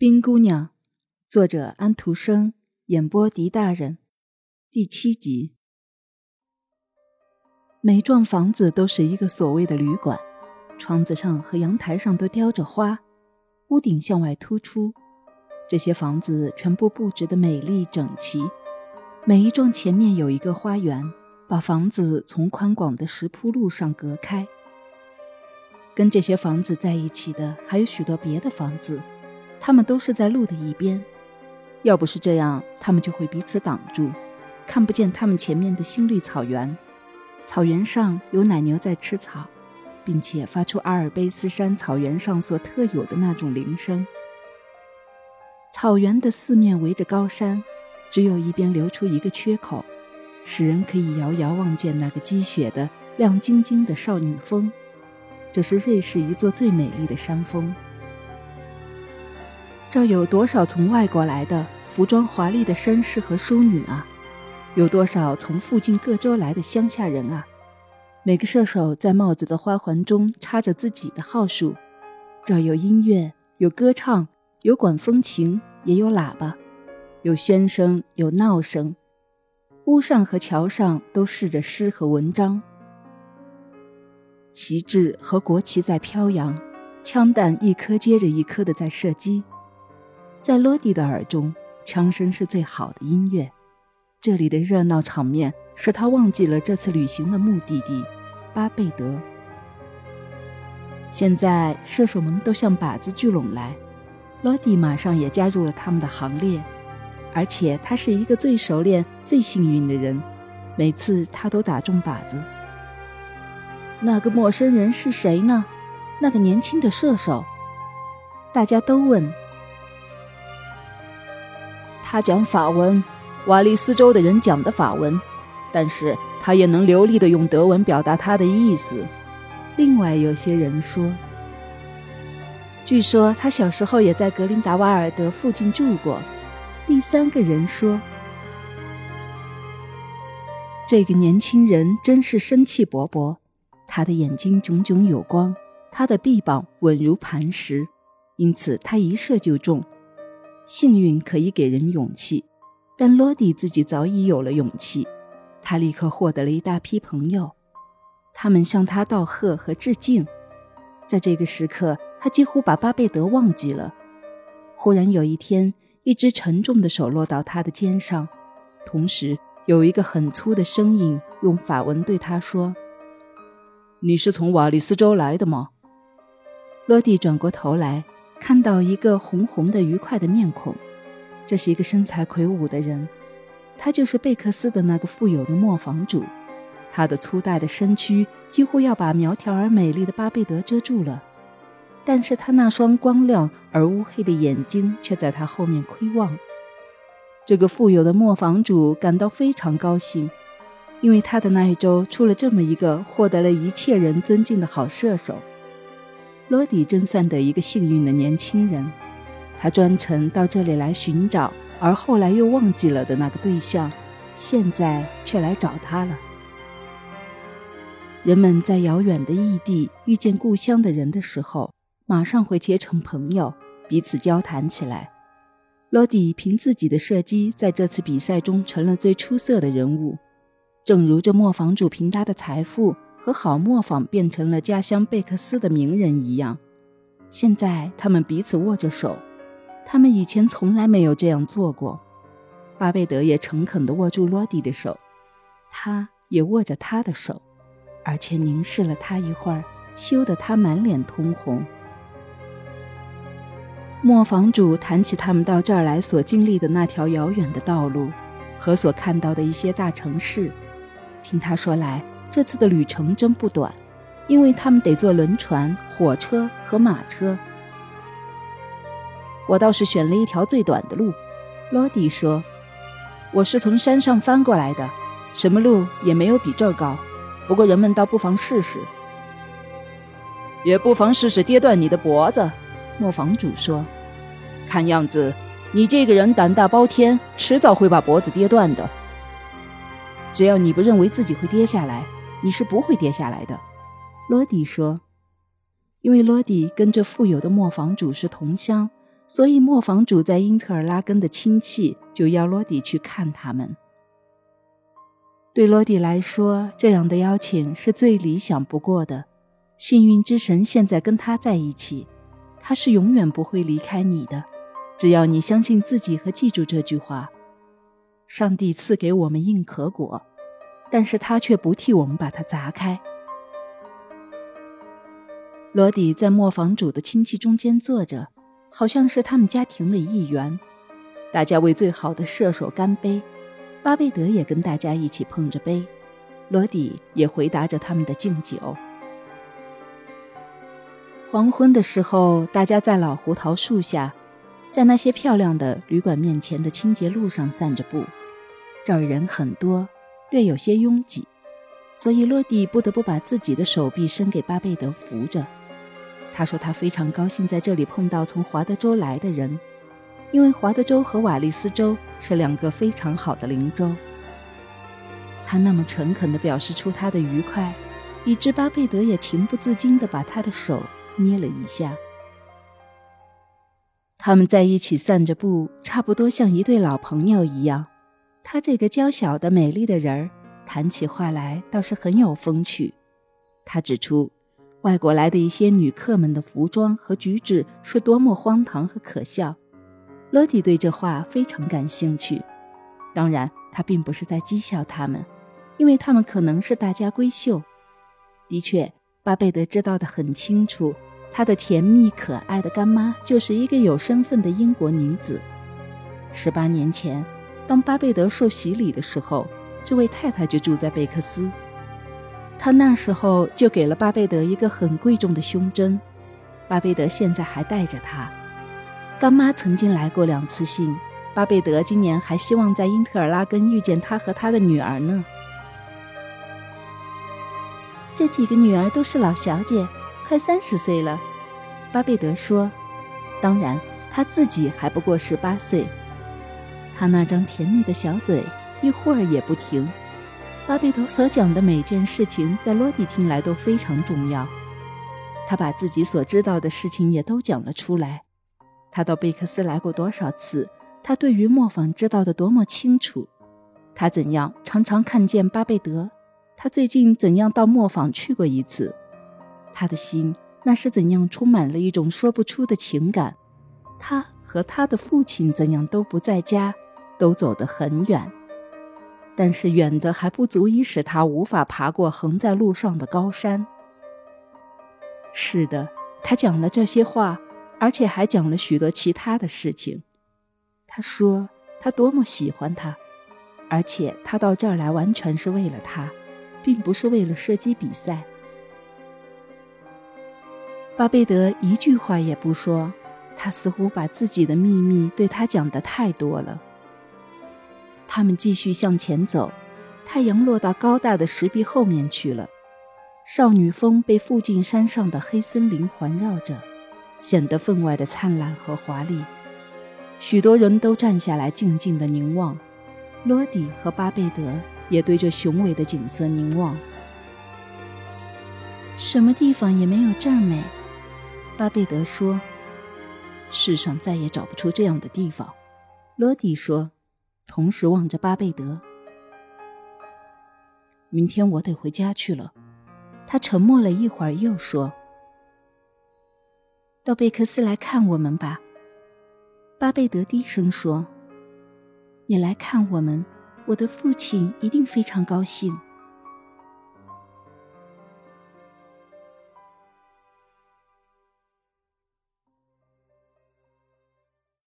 冰姑娘，作者安徒生，演播狄大人，第七集。每幢房子都是一个所谓的旅馆，窗子上和阳台上都雕着花，屋顶向外突出。这些房子全部布置的美丽整齐，每一幢前面有一个花园，把房子从宽广的石铺路上隔开。跟这些房子在一起的还有许多别的房子。他们都是在路的一边，要不是这样，他们就会彼此挡住，看不见他们前面的新绿草原。草原上有奶牛在吃草，并且发出阿尔卑斯山草原上所特有的那种铃声。草原的四面围着高山，只有一边留出一个缺口，使人可以遥遥望见那个积雪的亮晶晶的少女峰。这是瑞士一座最美丽的山峰。这有多少从外国来的服装华丽的绅士和淑女啊？有多少从附近各州来的乡下人啊？每个射手在帽子的花环中插着自己的号数。这有音乐，有歌唱，有管风琴，也有喇叭，有喧声，有闹声。屋上和桥上都试着诗和文章，旗帜和国旗在飘扬，枪弹一颗接着一颗的在射击。在罗迪的耳中，枪声是最好的音乐。这里的热闹场面使他忘记了这次旅行的目的地——巴贝德。现在射手们都向靶子聚拢来，罗迪马上也加入了他们的行列。而且他是一个最熟练、最幸运的人，每次他都打中靶子。那个陌生人是谁呢？那个年轻的射手？大家都问。他讲法文，瓦利斯州的人讲的法文，但是他也能流利的用德文表达他的意思。另外有些人说，据说他小时候也在格林达瓦尔德附近住过。第三个人说，这个年轻人真是生气勃勃，他的眼睛炯炯有光，他的臂膀稳如磐石，因此他一射就中。幸运可以给人勇气，但罗迪自己早已有了勇气。他立刻获得了一大批朋友，他们向他道贺和致敬。在这个时刻，他几乎把巴贝德忘记了。忽然有一天，一只沉重的手落到他的肩上，同时有一个很粗的声音用法文对他说：“你是从瓦利斯州来的吗？”罗迪转过头来。看到一个红红的、愉快的面孔，这是一个身材魁梧的人，他就是贝克斯的那个富有的磨坊主。他的粗大的身躯几乎要把苗条而美丽的巴贝德遮住了，但是他那双光亮而乌黑的眼睛却在他后面窥望。这个富有的磨坊主感到非常高兴，因为他的那一周出了这么一个获得了一切人尊敬的好射手。罗迪真算得一个幸运的年轻人，他专程到这里来寻找，而后来又忘记了的那个对象，现在却来找他了。人们在遥远的异地遇见故乡的人的时候，马上会结成朋友，彼此交谈起来。罗迪凭自己的射击，在这次比赛中成了最出色的人物，正如这磨坊主凭他的财富。和好磨坊变成了家乡贝克斯的名人一样，现在他们彼此握着手，他们以前从来没有这样做过。巴贝德也诚恳地握住罗迪的手，他也握着他的手，而且凝视了他一会儿，羞得他满脸通红。磨坊主谈起他们到这儿来所经历的那条遥远的道路，和所看到的一些大城市，听他说来。这次的旅程真不短，因为他们得坐轮船、火车和马车。我倒是选了一条最短的路，罗迪说：“我是从山上翻过来的，什么路也没有比这儿高。不过人们倒不妨试试，也不妨试试跌断你的脖子。”磨坊主说：“看样子你这个人胆大包天，迟早会把脖子跌断的。只要你不认为自己会跌下来。”你是不会跌下来的，罗迪说。因为罗迪跟这富有的磨坊主是同乡，所以磨坊主在英特尔拉根的亲戚就邀罗迪去看他们。对罗迪来说，这样的邀请是最理想不过的。幸运之神现在跟他在一起，他是永远不会离开你的。只要你相信自己和记住这句话，上帝赐给我们硬壳果，但是他却不替我们把它砸开。罗迪在磨坊主的亲戚中间坐着，好像是他们家庭的一员。大家为最好的射手干杯，巴贝德也跟大家一起碰着杯，罗迪也回答着他们的敬酒。黄昏的时候，大家在老胡桃树下。在那些漂亮的旅馆面前的清洁路上散着步，这儿人很多，略有些拥挤，所以洛蒂不得不把自己的手臂伸给巴贝德扶着。他说他非常高兴在这里碰到从华德州来的人，因为华德州和瓦利斯州是两个非常好的邻州。他那么诚恳地表示出他的愉快，以致巴贝德也情不自禁地把他的手捏了一下。他们在一起散着步，差不多像一对老朋友一样。他这个娇小的、美丽的人儿，谈起话来倒是很有风趣。他指出，外国来的一些女客们的服装和举止是多么荒唐和可笑。罗迪对这话非常感兴趣。当然，他并不是在讥笑他们，因为他们可能是大家闺秀。的确，巴贝德知道的很清楚。他的甜蜜可爱的干妈就是一个有身份的英国女子。十八年前，当巴贝德受洗礼的时候，这位太太就住在贝克斯。他那时候就给了巴贝德一个很贵重的胸针，巴贝德现在还带着它。干妈曾经来过两次信，巴贝德今年还希望在因特尔拉根遇见他和他的女儿呢。这几个女儿都是老小姐。快三十岁了，巴贝德说：“当然，他自己还不过十八岁。”他那张甜蜜的小嘴一会儿也不停。巴贝德所讲的每件事情，在罗迪听来都非常重要。他把自己所知道的事情也都讲了出来。他到贝克斯来过多少次？他对于磨坊知道的多么清楚？他怎样常常看见巴贝德？他最近怎样到磨坊去过一次？他的心那是怎样充满了一种说不出的情感？他和他的父亲怎样都不在家，都走得很远，但是远的还不足以使他无法爬过横在路上的高山。是的，他讲了这些话，而且还讲了许多其他的事情。他说他多么喜欢他，而且他到这儿来完全是为了他，并不是为了射击比赛。巴贝德一句话也不说，他似乎把自己的秘密对他讲的太多了。他们继续向前走，太阳落到高大的石壁后面去了。少女峰被附近山上的黑森林环绕着，显得分外的灿烂和华丽。许多人都站下来静静的凝望，罗迪和巴贝德也对这雄伟的景色凝望。什么地方也没有这儿美。巴贝德说：“世上再也找不出这样的地方。”罗迪说，同时望着巴贝德。明天我得回家去了。他沉默了一会儿，又说：“到贝克斯来看我们吧。”巴贝德低声说：“你来看我们，我的父亲一定非常高兴。”